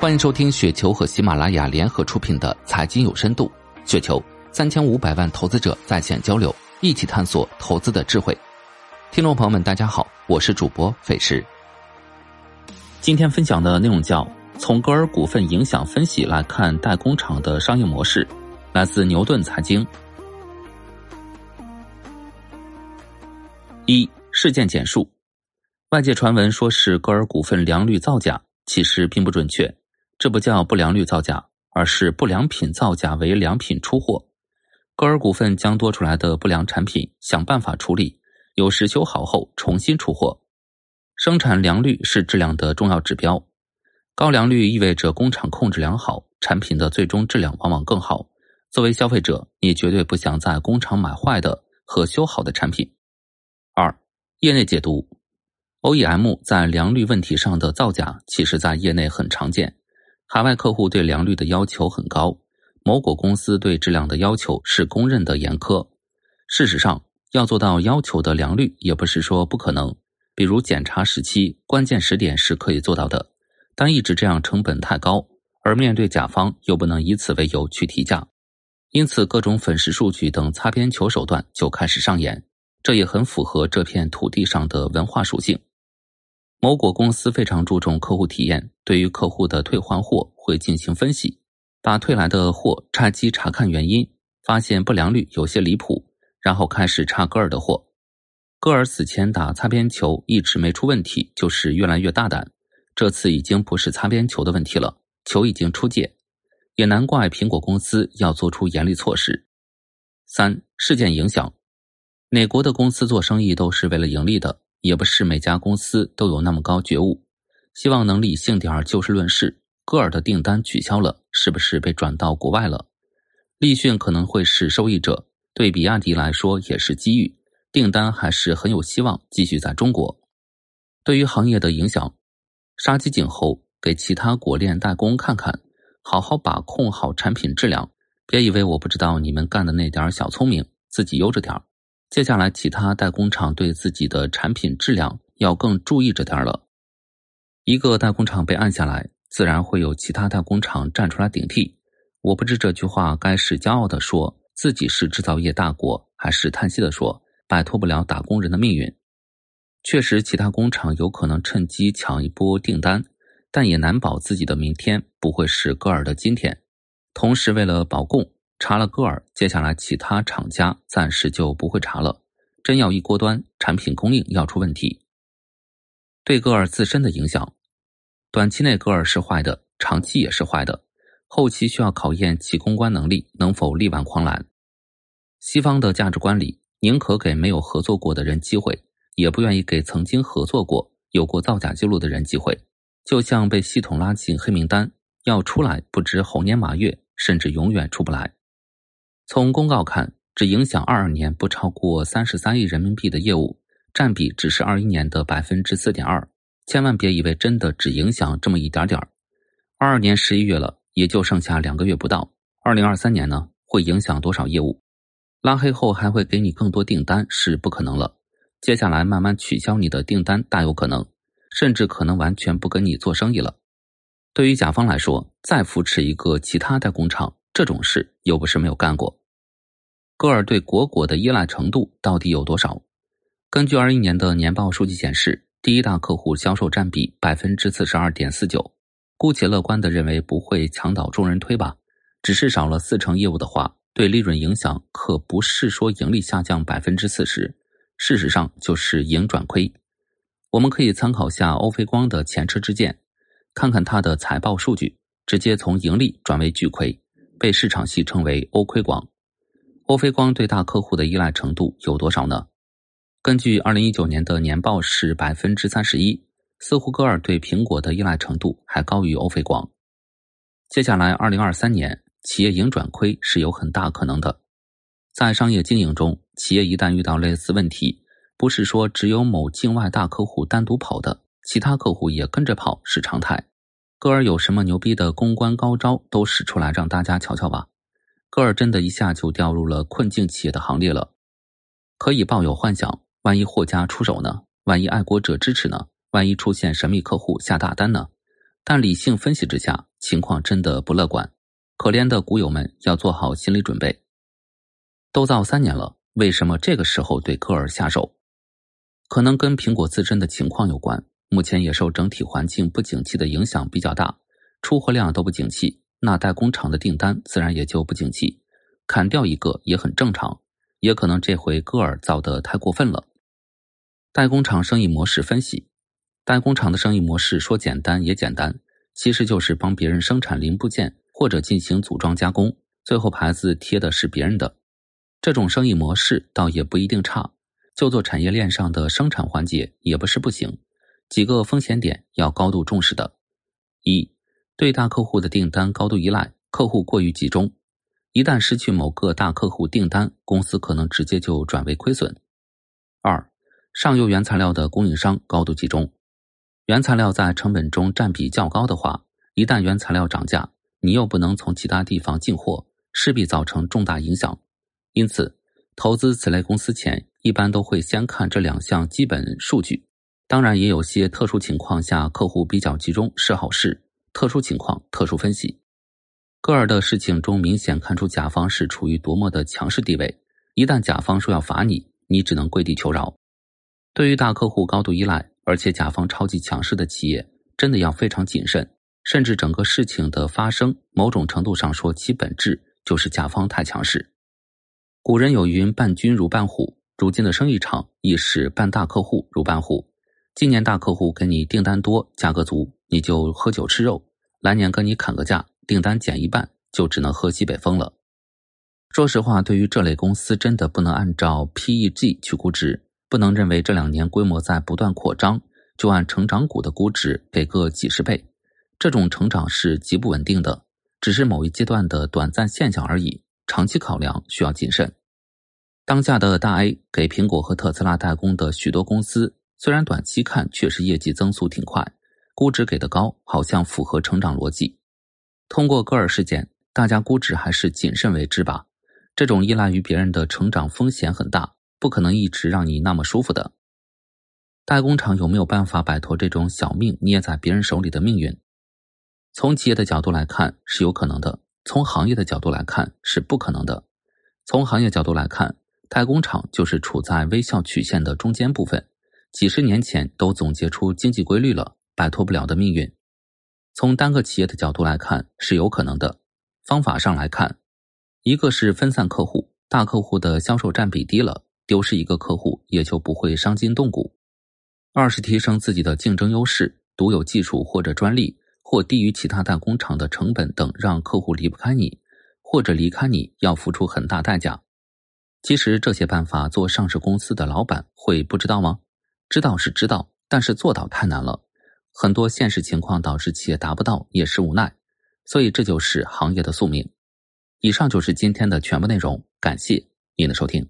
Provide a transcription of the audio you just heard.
欢迎收听雪球和喜马拉雅联合出品的《财经有深度》，雪球三千五百万投资者在线交流，一起探索投资的智慧。听众朋友们，大家好，我是主播费时。今天分享的内容叫从歌尔股份影响分析来看代工厂的商业模式，来自牛顿财经。一事件简述：外界传闻说是歌尔股份良率造假，其实并不准确。这不叫不良率造假，而是不良品造假为良品出货。歌尔股份将多出来的不良产品想办法处理，有时修好后重新出货。生产良率是质量的重要指标，高良率意味着工厂控制良好，产品的最终质量往往更好。作为消费者，你绝对不想在工厂买坏的和修好的产品。二，业内解读，OEM 在良率问题上的造假，其实在业内很常见。海外客户对良率的要求很高，某果公司对质量的要求是公认的严苛。事实上，要做到要求的良率也不是说不可能。比如检查时期关键时点是可以做到的，但一直这样成本太高，而面对甲方又不能以此为由去提价，因此各种粉饰数据等擦边球手段就开始上演。这也很符合这片土地上的文化属性。某果公司非常注重客户体验，对于客户的退换货会进行分析，把退来的货拆机查看原因，发现不良率有些离谱，然后开始查戈尔的货。戈尔此前打擦边球一直没出问题，就是越来越大胆，这次已经不是擦边球的问题了，球已经出界，也难怪苹果公司要做出严厉措施。三事件影响，哪国的公司做生意都是为了盈利的。也不是每家公司都有那么高觉悟，希望能理性点儿就事论事。戈尔的订单取消了，是不是被转到国外了？立讯可能会是受益者，对比亚迪来说也是机遇，订单还是很有希望继续在中国。对于行业的影响，杀鸡儆猴，给其他国链代工看看，好好把控好产品质量，别以为我不知道你们干的那点小聪明，自己悠着点儿。接下来，其他代工厂对自己的产品质量要更注意着点了。一个代工厂被按下来，自然会有其他代工厂站出来顶替。我不知这句话该是骄傲的说自己是制造业大国，还是叹息的说摆脱不了打工人的命运。确实，其他工厂有可能趁机抢一波订单，但也难保自己的明天不会是戈尔的今天。同时，为了保供。查了戈尔，接下来其他厂家暂时就不会查了。真要一锅端，产品供应要出问题，对戈尔自身的影响，短期内戈尔是坏的，长期也是坏的，后期需要考验其公关能力能否力挽狂澜。西方的价值观里，宁可给没有合作过的人机会，也不愿意给曾经合作过、有过造假记录的人机会。就像被系统拉进黑名单，要出来不知猴年马月，甚至永远出不来。从公告看，只影响二二年不超过三十三亿人民币的业务，占比只是二一年的百分之四点二。千万别以为真的只影响这么一点点儿。二二年十一月了，也就剩下两个月不到。二零二三年呢，会影响多少业务？拉黑后还会给你更多订单是不可能了。接下来慢慢取消你的订单大有可能，甚至可能完全不跟你做生意了。对于甲方来说，再扶持一个其他代工厂，这种事又不是没有干过。戈尔对果果的依赖程度到底有多少？根据二一年的年报数据显示，第一大客户销售占比百分之四十二点四九。姑且乐观的认为不会墙倒众人推吧，只是少了四成业务的话，对利润影响可不是说盈利下降百分之四十，事实上就是盈转亏。我们可以参考下欧菲光的前车之鉴，看看它的财报数据，直接从盈利转为巨亏，被市场戏称为欧亏广。欧菲光对大客户的依赖程度有多少呢？根据二零一九年的年报是百分之三十一，似乎戈尔对苹果的依赖程度还高于欧菲光。接下来二零二三年，企业盈转亏是有很大可能的。在商业经营中，企业一旦遇到类似问题，不是说只有某境外大客户单独跑的，其他客户也跟着跑是常态。戈尔有什么牛逼的公关高招，都使出来让大家瞧瞧吧。戈尔真的一下就掉入了困境企业的行列了，可以抱有幻想：万一霍家出手呢？万一爱国者支持呢？万一出现神秘客户下大单呢？但理性分析之下，情况真的不乐观。可怜的股友们要做好心理准备。都造三年了，为什么这个时候对戈尔下手？可能跟苹果自身的情况有关。目前也受整体环境不景气的影响比较大，出货量都不景气，那代工厂的订单自然也就不景气。砍掉一个也很正常，也可能这回戈尔造的太过分了。代工厂生意模式分析：代工厂的生意模式说简单也简单，其实就是帮别人生产零部件或者进行组装加工，最后牌子贴的是别人的。这种生意模式倒也不一定差，就做产业链上的生产环节也不是不行。几个风险点要高度重视的：一、对大客户的订单高度依赖，客户过于集中，一旦失去某个大客户订单，公司可能直接就转为亏损；二、上游原材料的供应商高度集中，原材料在成本中占比较高的话，一旦原材料涨价，你又不能从其他地方进货，势必造成重大影响。因此，投资此类公司前，一般都会先看这两项基本数据。当然，也有些特殊情况下，客户比较集中是好事。特殊情况，特殊分析。戈尔的事情中明显看出甲方是处于多么的强势地位。一旦甲方说要罚你，你只能跪地求饶。对于大客户高度依赖，而且甲方超级强势的企业，真的要非常谨慎。甚至整个事情的发生，某种程度上说，其本质就是甲方太强势。古人有云：“伴君如伴虎。”如今的生意场亦是伴大客户如伴虎。今年大客户给你订单多，价格足，你就喝酒吃肉；来年跟你砍个价，订单减一半，就只能喝西北风了。说实话，对于这类公司，真的不能按照 PEG 去估值，不能认为这两年规模在不断扩张，就按成长股的估值给个几十倍。这种成长是极不稳定的，只是某一阶段的短暂现象而已。长期考量需要谨慎。当下的大 A 给苹果和特斯拉代工的许多公司，虽然短期看确实业绩增速挺快，估值给的高，好像符合成长逻辑。通过戈尔事件，大家估值还是谨慎为之吧。这种依赖于别人的成长风险很大，不可能一直让你那么舒服的。代工厂有没有办法摆脱这种小命捏在别人手里的命运？从企业的角度来看是有可能的。从行业的角度来看是不可能的。从行业角度来看，代工厂就是处在微笑曲线的中间部分，几十年前都总结出经济规律了，摆脱不了的命运。从单个企业的角度来看是有可能的。方法上来看，一个是分散客户，大客户的销售占比低了，丢失一个客户也就不会伤筋动骨；二是提升自己的竞争优势，独有技术或者专利。或低于其他代工厂的成本等，让客户离不开你，或者离开你要付出很大代价。其实这些办法，做上市公司的老板会不知道吗？知道是知道，但是做到太难了。很多现实情况导致企业达不到，也是无奈。所以这就是行业的宿命。以上就是今天的全部内容，感谢您的收听。